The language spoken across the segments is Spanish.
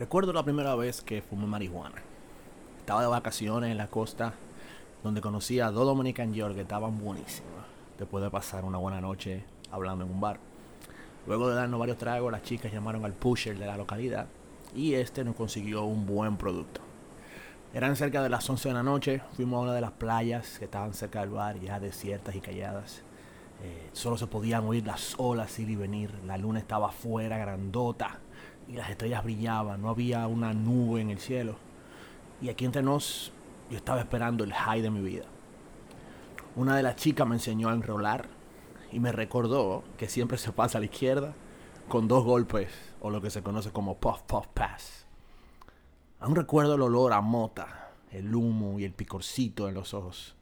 Recuerdo la primera vez que fumé marihuana. Estaba de vacaciones en la costa donde conocí a dos Dominican York que estaban buenísimas. Después de pasar una buena noche hablando en un bar. Luego de darnos varios tragos, las chicas llamaron al pusher de la localidad y este nos consiguió un buen producto. Eran cerca de las 11 de la noche, fuimos a una de las playas que estaban cerca del bar, ya desiertas y calladas. Eh, solo se podían oír las olas ir y venir, la luna estaba afuera, grandota y las estrellas brillaban, no había una nube en el cielo. Y aquí entre nos, yo estaba esperando el high de mi vida. Una de las chicas me enseñó a enrolar y me recordó que siempre se pasa a la izquierda con dos golpes o lo que se conoce como puff puff pass. Aún recuerdo el olor a mota, el humo y el picorcito en los ojos.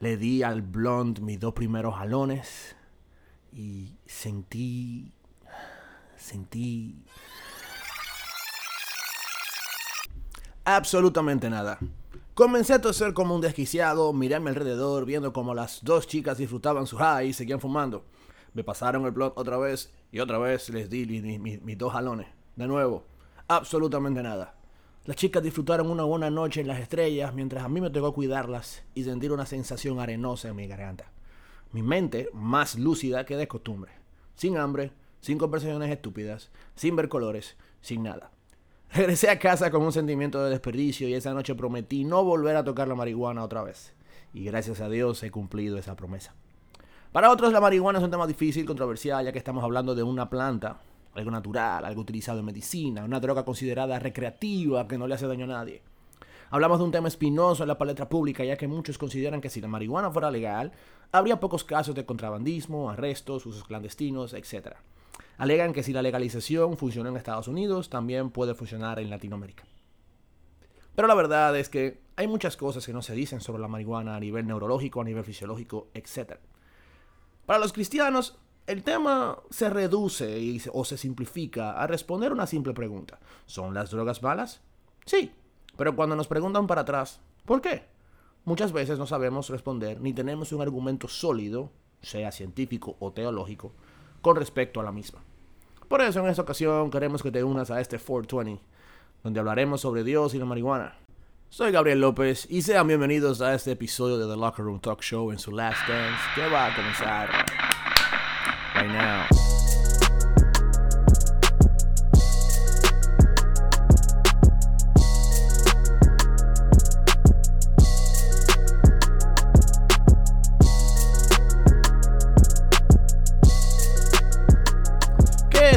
Le di al blond mis dos primeros jalones y sentí sentí absolutamente nada. Comencé a toser como un desquiciado, miré a mi alrededor, viendo como las dos chicas disfrutaban su high y seguían fumando. Me pasaron el blog otra vez y otra vez les di mis, dos jalones. De nuevo, absolutamente nada. Las chicas disfrutaron una buena noche en las estrellas mientras a mí me tocó cuidarlas y sentir una sensación arenosa en mi garganta. Mi mente más lúcida que de costumbre. Sin hambre, sin conversaciones estúpidas, sin ver colores, sin nada. Regresé a casa con un sentimiento de desperdicio y esa noche prometí no volver a tocar la marihuana otra vez. Y gracias a Dios he cumplido esa promesa. Para otros la marihuana es un tema difícil, controversial, ya que estamos hablando de una planta, algo natural, algo utilizado en medicina, una droga considerada recreativa que no le hace daño a nadie. Hablamos de un tema espinoso en la palestra pública, ya que muchos consideran que si la marihuana fuera legal, habría pocos casos de contrabandismo, arrestos, usos clandestinos, etc. Alegan que si la legalización funciona en Estados Unidos, también puede funcionar en Latinoamérica. Pero la verdad es que hay muchas cosas que no se dicen sobre la marihuana a nivel neurológico, a nivel fisiológico, etc. Para los cristianos, el tema se reduce o se simplifica a responder una simple pregunta. ¿Son las drogas malas? Sí, pero cuando nos preguntan para atrás, ¿por qué? Muchas veces no sabemos responder ni tenemos un argumento sólido, sea científico o teológico, con respecto a la misma. Por eso en esta ocasión queremos que te unas a este 420, donde hablaremos sobre Dios y la marihuana. Soy Gabriel López y sean bienvenidos a este episodio de The Locker Room Talk Show en su Last Dance que va a comenzar right now.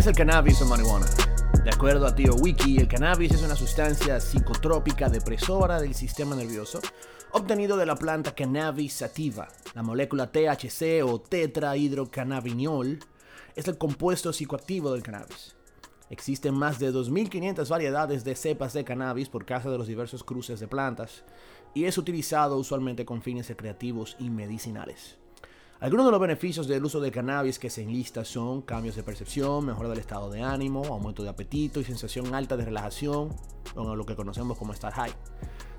El cannabis o marihuana? De acuerdo a Tío Wiki, el cannabis es una sustancia psicotrópica depresora del sistema nervioso obtenido de la planta Cannabis sativa. La molécula THC o tetrahidrocannabinol es el compuesto psicoactivo del cannabis. Existen más de 2.500 variedades de cepas de cannabis por causa de los diversos cruces de plantas y es utilizado usualmente con fines recreativos y medicinales. Algunos de los beneficios del uso de cannabis que se enlista son cambios de percepción, mejora del estado de ánimo, aumento de apetito y sensación alta de relajación, o lo que conocemos como estar high.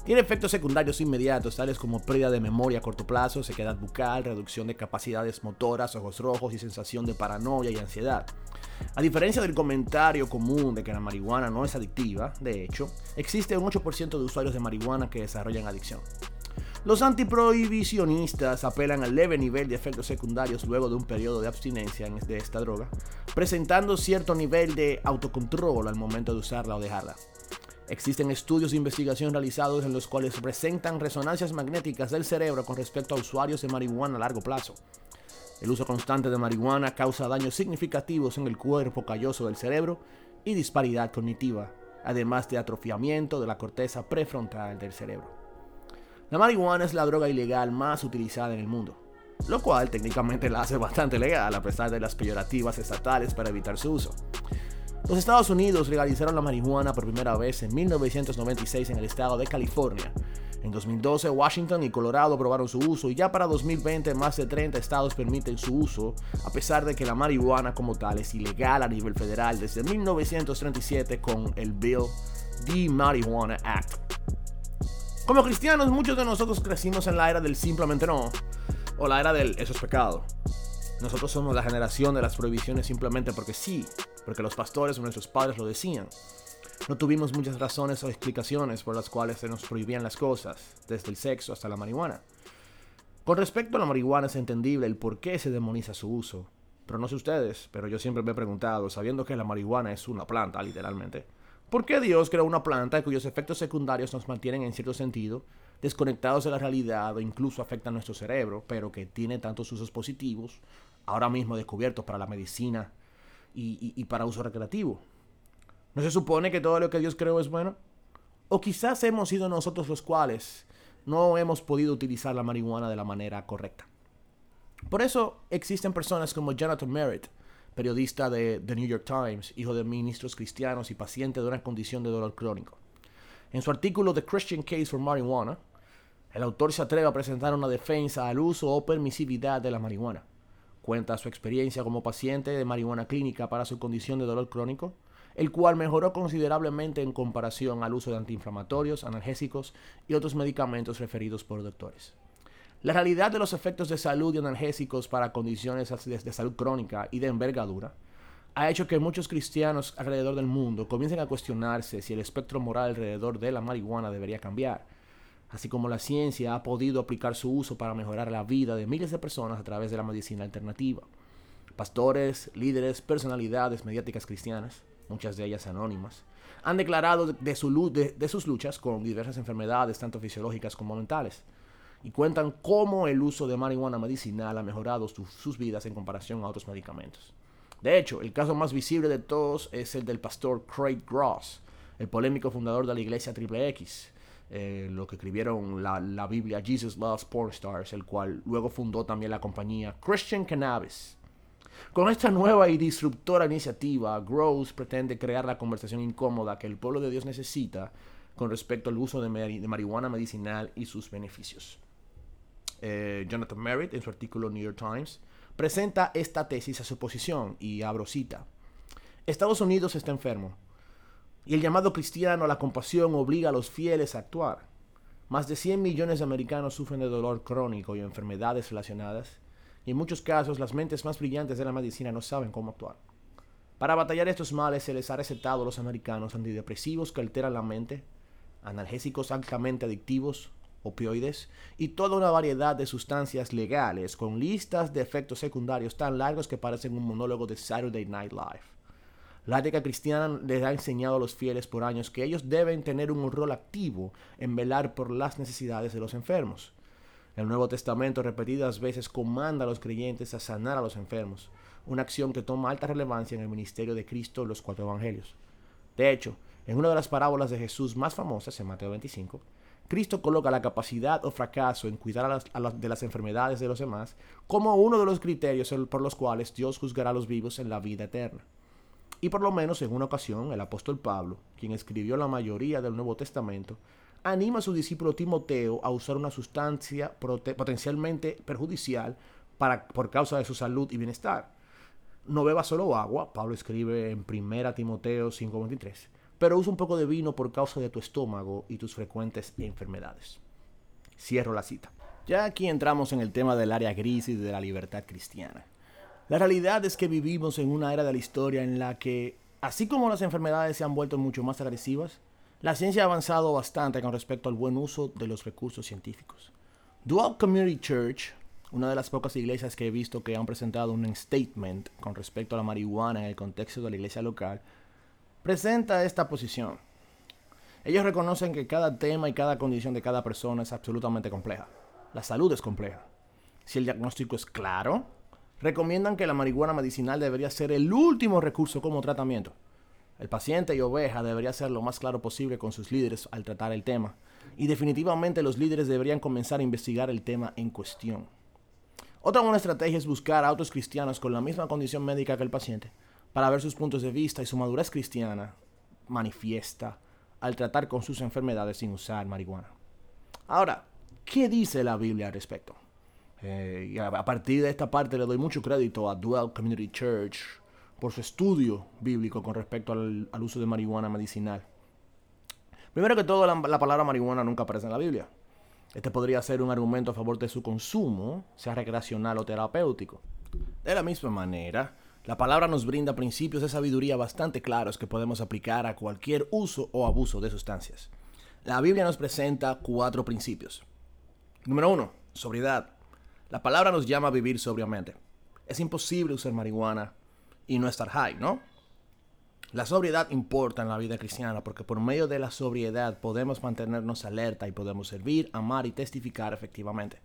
Tiene efectos secundarios inmediatos, tales como pérdida de memoria a corto plazo, sequedad bucal, reducción de capacidades motoras, ojos rojos y sensación de paranoia y ansiedad. A diferencia del comentario común de que la marihuana no es adictiva, de hecho, existe un 8% de usuarios de marihuana que desarrollan adicción. Los antiprohibicionistas apelan al leve nivel de efectos secundarios luego de un periodo de abstinencia de esta droga, presentando cierto nivel de autocontrol al momento de usarla o dejarla. Existen estudios de investigación realizados en los cuales presentan resonancias magnéticas del cerebro con respecto a usuarios de marihuana a largo plazo. El uso constante de marihuana causa daños significativos en el cuerpo calloso del cerebro y disparidad cognitiva, además de atrofiamiento de la corteza prefrontal del cerebro. La marihuana es la droga ilegal más utilizada en el mundo, lo cual técnicamente la hace bastante legal a pesar de las peyorativas estatales para evitar su uso. Los Estados Unidos legalizaron la marihuana por primera vez en 1996 en el estado de California. En 2012 Washington y Colorado aprobaron su uso y ya para 2020 más de 30 estados permiten su uso, a pesar de que la marihuana como tal es ilegal a nivel federal desde 1937 con el Bill the Marijuana Act. Como cristianos, muchos de nosotros crecimos en la era del simplemente no, o la era del eso es pecado. Nosotros somos la generación de las prohibiciones simplemente porque sí, porque los pastores o nuestros padres lo decían. No tuvimos muchas razones o explicaciones por las cuales se nos prohibían las cosas, desde el sexo hasta la marihuana. Con respecto a la marihuana es entendible el por qué se demoniza su uso. Pero no sé ustedes, pero yo siempre me he preguntado, sabiendo que la marihuana es una planta, literalmente, ¿por qué Dios creó una planta cuyos efectos secundarios nos mantienen en cierto sentido desconectados de la realidad o incluso afectan nuestro cerebro, pero que tiene tantos usos positivos, ahora mismo descubiertos para la medicina y, y para uso recreativo? ¿No se supone que todo lo que Dios creó es bueno? O quizás hemos sido nosotros los cuales no hemos podido utilizar la marihuana de la manera correcta. Por eso existen personas como Jonathan Merritt, periodista de The New York Times, hijo de ministros cristianos y paciente de una condición de dolor crónico. En su artículo The Christian Case for Marijuana, el autor se atreve a presentar una defensa al uso o permisividad de la marihuana. Cuenta su experiencia como paciente de marihuana clínica para su condición de dolor crónico, el cual mejoró considerablemente en comparación al uso de antiinflamatorios, analgésicos y otros medicamentos referidos por doctores. La realidad de los efectos de salud y analgésicos para condiciones de salud crónica y de envergadura ha hecho que muchos cristianos alrededor del mundo comiencen a cuestionarse si el espectro moral alrededor de la marihuana debería cambiar, así como la ciencia ha podido aplicar su uso para mejorar la vida de miles de personas a través de la medicina alternativa. Pastores, líderes, personalidades mediáticas cristianas, muchas de ellas anónimas, han declarado de, de sus luchas con diversas enfermedades, tanto fisiológicas como mentales y cuentan cómo el uso de marihuana medicinal ha mejorado sus vidas en comparación a otros medicamentos. De hecho, el caso más visible de todos es el del pastor Craig Gross, el polémico fundador de la iglesia Triple X, eh, lo que escribieron la, la, Biblia Jesus Loves Porn Stars, el cual luego fundó también la compañía Christian Cannabis. Con esta nueva y disruptora iniciativa, Gross pretende crear la conversación incómoda que el pueblo de Dios necesita con respecto al uso de marihuana medicinal y sus beneficios. Eh, Jonathan Merritt, en su artículo New York Times, presenta esta tesis a su posición y abro cita. Estados Unidos está enfermo y el llamado cristiano a la compasión obliga a los fieles a actuar. Más de 100 millones de americanos sufren de dolor crónico y enfermedades relacionadas, y en muchos casos las mentes más brillantes de la medicina no saben cómo actuar. Para batallar estos males se les ha recetado a los americanos antidepresivos que alteran la mente, analgésicos altamente adictivos, opioides y toda una variedad de sustancias legales con listas de efectos secundarios tan largos que parecen un monólogo de Saturday Night Live. La ética cristiana les ha enseñado a los fieles por años que ellos deben tener un rol activo en velar por las necesidades de los enfermos. El Nuevo Testamento repetidas veces comanda a los creyentes a sanar a los enfermos, una acción que toma alta relevancia en el ministerio de Cristo en los cuatro evangelios. De hecho, en una de las parábolas de Jesús más famosas, en Mateo 25, Cristo coloca la capacidad o fracaso en cuidar de las enfermedades de los demás como uno de los criterios por los cuales Dios juzgará a los vivos en la vida eterna. Y por lo menos en una ocasión, el apóstol Pablo, quien escribió la mayoría del Nuevo Testamento, anima a su discípulo Timoteo a usar una sustancia potencialmente perjudicial para, por causa de su salud y bienestar. No beba solo agua, Pablo escribe en 1 Timoteo 5:23 pero usa un poco de vino por causa de tu estómago y tus frecuentes enfermedades. Cierro la cita. Ya aquí entramos en el tema del área gris y de la libertad cristiana. La realidad es que vivimos en una era de la historia en la que, así como las enfermedades se han vuelto mucho más agresivas, la ciencia ha avanzado bastante con respecto al buen uso de los recursos científicos. Dual Community Church, una de las pocas iglesias que he visto que han presentado un statement con respecto a la marihuana en el contexto de la iglesia local, presenta esta posición. Ellos reconocen que cada tema y cada condición de cada persona es absolutamente compleja. La salud es compleja. Si el diagnóstico es claro, recomiendan que la marihuana medicinal debería ser el último recurso como tratamiento. El paciente y oveja debería ser lo más claro posible con sus líderes al tratar el tema. Y definitivamente los líderes deberían comenzar a investigar el tema en cuestión. Otra buena estrategia es buscar a otros cristianos con la misma condición médica que el paciente para ver sus puntos de vista y su madurez cristiana manifiesta al tratar con sus enfermedades sin usar marihuana. Ahora, ¿qué dice la Biblia al respecto? Eh, a partir de esta parte le doy mucho crédito a Dual Community Church por su estudio bíblico con respecto al, uso de marihuana medicinal. Primero que todo, la, palabra marihuana nunca aparece en la Biblia. Este podría ser un argumento a favor de su consumo, sea recreacional o terapéutico. De la misma manera, La palabra nos brinda principios de sabiduría bastante claros que podemos aplicar a cualquier uso o abuso de sustancias. La Biblia nos presenta cuatro principios. Número uno, sobriedad. La palabra nos llama a vivir sobriamente. Es imposible usar marihuana y no estar high, ¿no? La sobriedad importa en la vida cristiana porque por medio de la sobriedad podemos mantenernos alerta y podemos servir, amar y testificar efectivamente.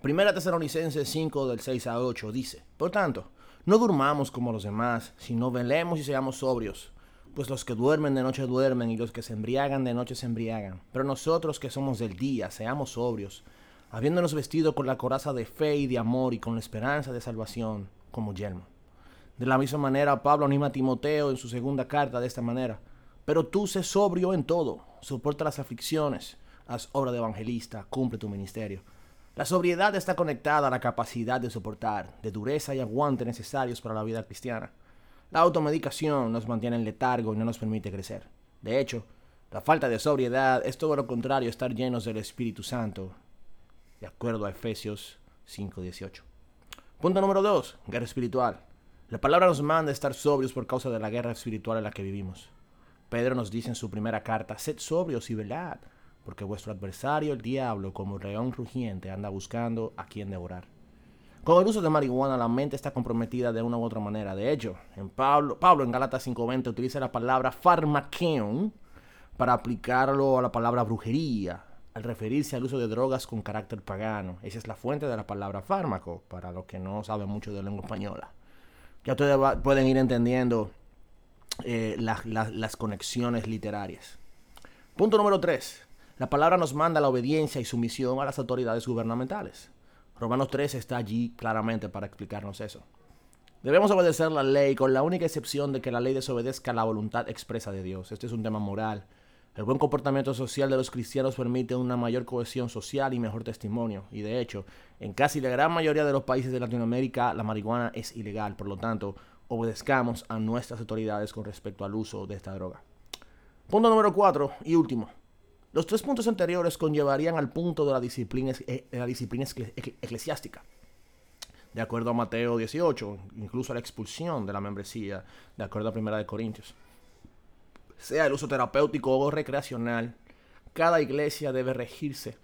Primera Tesalonicenses 5 del 6 a 8 dice, Por tanto, no durmamos como los demás, sino velemos y seamos sobrios. Pues los que duermen de noche duermen y los que se embriagan de noche se embriagan. Pero nosotros que somos del día, seamos sobrios, habiéndonos vestido con la coraza de fe y de amor y con la esperanza de salvación como yelmo. De la misma manera, Pablo anima a Timoteo en su segunda carta de esta manera. Pero tú sé sobrio en todo, soporta las aflicciones, haz obra de evangelista, cumple tu ministerio. La sobriedad está conectada a la capacidad de soportar, de dureza y aguante necesarios para la vida cristiana. La automedicación nos mantiene en letargo y no nos permite crecer. De hecho, la falta de sobriedad es todo lo contrario a estar llenos del Espíritu Santo, de acuerdo a Efesios 5:18. Punto número 2. Guerra espiritual. La palabra nos manda a estar sobrios por causa de la guerra espiritual en la que vivimos. Pedro nos dice en su primera carta, sed sobrios y velad, porque vuestro adversario el diablo, como león rugiente, anda buscando a quien devorar. Con el uso de marihuana la mente está comprometida de una u otra manera. De hecho, en Pablo, Pablo en Galatas 5.20 utiliza la palabra farmaqueon para aplicarlo a la palabra brujería, al referirse al uso de drogas con carácter pagano. Esa es la fuente de la palabra fármaco, para los que no saben mucho de lengua española. Ya ustedes pueden ir entendiendo eh, las conexiones literarias. Punto número 3. La palabra nos manda la obediencia y sumisión a las autoridades gubernamentales. Romanos 3 está allí claramente para explicarnos eso. Debemos obedecer la ley con la única excepción de que la ley desobedezca la voluntad expresa de Dios. Este es un tema moral. El buen comportamiento social de los cristianos permite una mayor cohesión social y mejor testimonio. Y de hecho, en casi la gran mayoría de los países de Latinoamérica la marihuana es ilegal. Por lo tanto, obedezcamos a nuestras autoridades con respecto al uso de esta droga. Punto número 4 y último. Los tres puntos anteriores conllevarían al punto de la disciplina, de la disciplina eclesiástica. De acuerdo a Mateo 18, incluso a la expulsión de la membresía, de acuerdo a Primera de Corintios sea el uso terapéutico o recreacional, cada iglesia debe regirse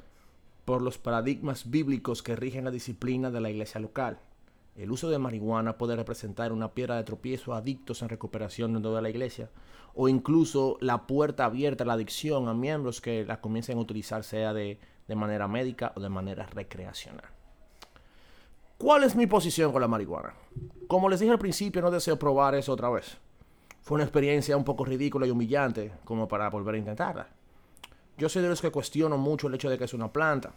por los paradigmas bíblicos que rigen la disciplina de la iglesia local. El uso de marihuana puede representar una piedra de tropiezo a adictos en recuperación dentro de la iglesia, o incluso la puerta abierta a la adicción a miembros que la comiencen a utilizar, sea de, de manera médica o de manera recreacional. ¿Cuál es mi posición con la marihuana? Como les dije al principio, no deseo probar eso otra vez. Fue una experiencia un poco ridícula y humillante como para volver a intentarla. Yo soy de los que cuestiono mucho el hecho de que es una planta.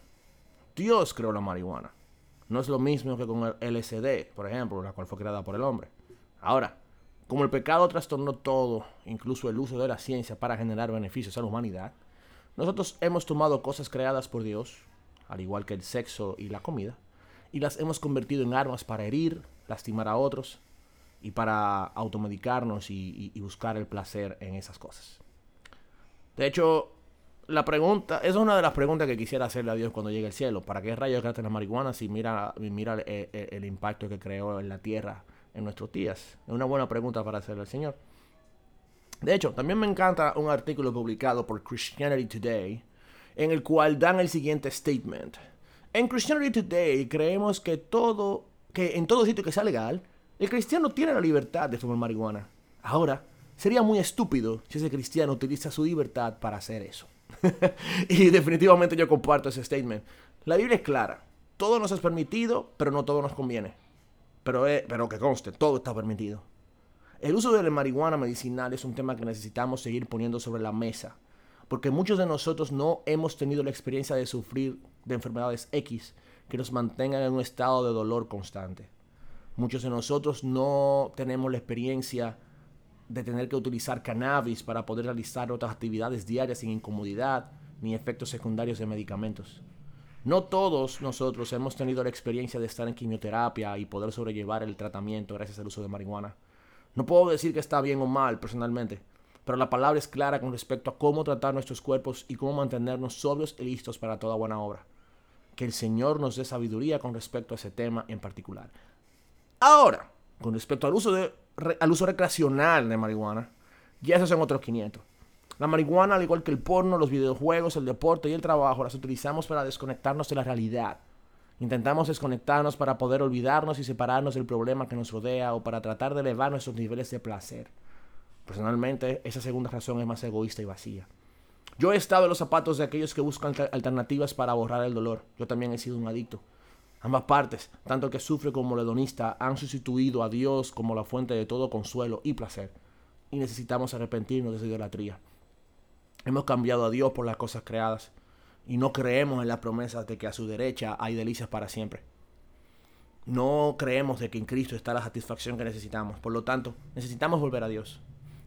Dios creó la marihuana. No es lo mismo que con el LSD, por ejemplo, la cual fue creada por el hombre. Ahora, como el pecado trastornó todo, incluso el uso de la ciencia para generar beneficios a la humanidad, nosotros hemos tomado cosas creadas por Dios, al igual que el sexo y la comida, y las hemos convertido en armas para herir, lastimar a otros y para automedicarnos y, buscar el placer en esas cosas. De hecho, la pregunta, esa es una de las preguntas que quisiera hacerle a Dios cuando llegue al cielo. ¿Para qué rayos gasta la marihuana si mira, mira el, impacto que creó en la tierra en nuestros días? Es una buena pregunta para hacerle al Señor. De hecho, también me encanta un artículo publicado por Christianity Today en el cual dan el siguiente statement. En Christianity Today creemos que todo, que en todo sitio que sea legal, el cristiano tiene la libertad de fumar marihuana. Ahora, sería muy estúpido si ese cristiano utiliza su libertad para hacer eso. y definitivamente yo comparto ese statement. La Biblia es clara. Todo nos es permitido, pero no todo nos conviene. Pero, eh, pero que conste, todo está permitido. El uso de la marihuana medicinal es un tema que necesitamos seguir poniendo sobre la mesa, porque muchos de nosotros no hemos tenido la experiencia de sufrir de enfermedades X que nos mantengan en un estado de dolor constante. Muchos de nosotros no tenemos la experiencia de tener que utilizar cannabis para poder realizar otras actividades diarias sin incomodidad ni efectos secundarios de medicamentos. No todos nosotros hemos tenido la experiencia de estar en quimioterapia y poder sobrellevar el tratamiento gracias al uso de marihuana. No puedo decir que está bien o mal personalmente, pero la palabra es clara con respecto a cómo tratar nuestros cuerpos y cómo mantenernos sobrios y listos para toda buena obra. Que el Señor nos dé sabiduría con respecto a ese tema en particular. Ahora, Con respecto al uso, de, al uso recreacional de marihuana, ya esos son otros 500. La marihuana, al igual que el porno, los videojuegos, el deporte y el trabajo, las utilizamos para desconectarnos de la realidad. Intentamos desconectarnos para poder olvidarnos y separarnos del problema que nos rodea o para tratar de elevar nuestros niveles de placer. Personalmente, esa segunda razón es más egoísta y vacía. Yo he estado en los zapatos de aquellos que buscan alternativas para borrar el dolor. Yo también he sido un adicto. Ambas partes, tanto el que sufre como el hedonista, han sustituido a Dios como la fuente de todo consuelo y placer. Y necesitamos arrepentirnos de esa idolatría. Hemos cambiado a Dios por las cosas creadas y no creemos en las promesas de que a su derecha hay delicias para siempre. No creemos de que en Cristo está la satisfacción que necesitamos. Por lo tanto, necesitamos volver a Dios.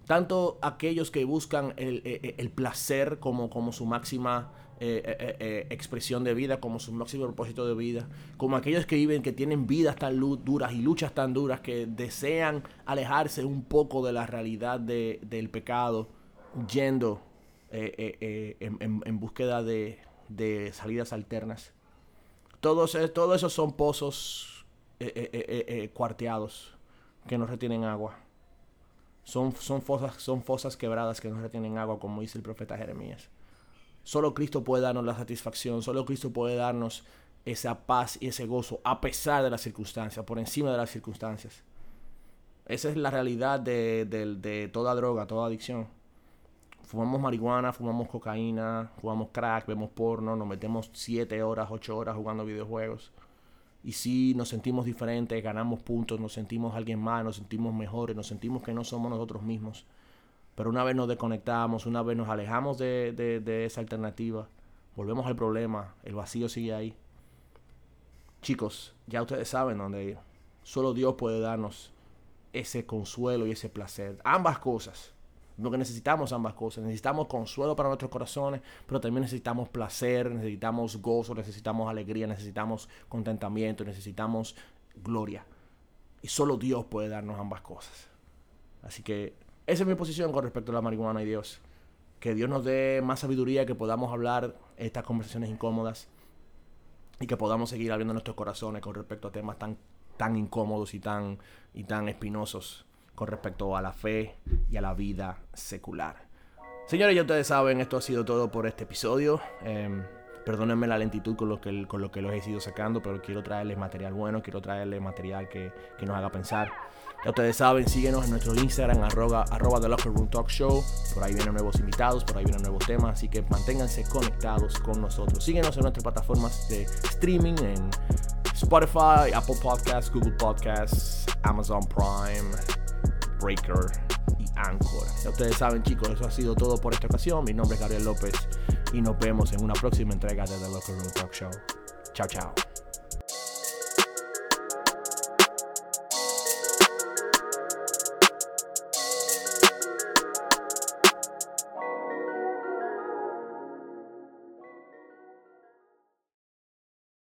Tanto aquellos que buscan el, eh, eh, placer como, como su máxima eh, expresión de vida, como su máximo propósito de vida, como aquellos que viven, que tienen vidas tan duras y luchas tan duras que desean alejarse un poco de la realidad del pecado, yendo eh, eh, eh, en, búsqueda de, salidas alternas. Todos, todos esos son pozos cuarteados que no retienen agua. Son, fosas, son fosas quebradas que no retienen agua, como dice el profeta Jeremías. Solo Cristo puede darnos la satisfacción, solo Cristo puede darnos esa paz y ese gozo a pesar de las circunstancias, por encima de las circunstancias. Esa es la realidad de, de toda droga, toda adicción fumamos marihuana, fumamos cocaína, jugamos crack, vemos porno, nos metemos 7 horas, 8 horas jugando videojuegos. Y sí, nos sentimos diferentes, ganamos puntos, nos sentimos alguien más, nos sentimos mejores, nos sentimos que no somos nosotros mismos. Pero una vez nos desconectamos, una vez nos alejamos de, de esa alternativa, volvemos al problema, el vacío sigue ahí. Chicos, ya ustedes saben dónde ir. Solo Dios puede darnos ese consuelo y ese placer. Ambas cosas porque necesitamos ambas cosas. Necesitamos consuelo para nuestros corazones, pero también necesitamos placer, necesitamos gozo, necesitamos alegría, necesitamos contentamiento, necesitamos gloria. Y solo Dios puede darnos ambas cosas. Así que esa es mi posición con respecto a la marihuana y Dios. Que Dios nos dé más sabiduría, que podamos hablar estas conversaciones incómodas y que podamos seguir abriendo nuestros corazones con respecto a temas tan, tan incómodos y tan, y tan espinosos con respecto a la fe y a la vida secular. Señores, ya ustedes saben, esto ha sido todo por este episodio. Eh, perdónenme la lentitud con lo, que, con lo que los he ido sacando, pero quiero traerles material bueno, quiero traerles material que, que nos haga pensar. Ya ustedes saben, síguenos en nuestro Instagram, arroba, arroba The Locker Room Talk Show. Por ahí vienen nuevos invitados, por ahí vienen nuevos temas, así que manténganse conectados con nosotros. Síguenos en nuestras plataformas de streaming, en Spotify, Apple Podcasts, Google Podcasts, Amazon Prime, Breaker y Anchor. Ya ustedes saben chicos, eso ha sido todo por esta ocasión. Mi nombre es Gabriel López y nos vemos en una próxima entrega de The Local Room Talk Show. Chao, chao.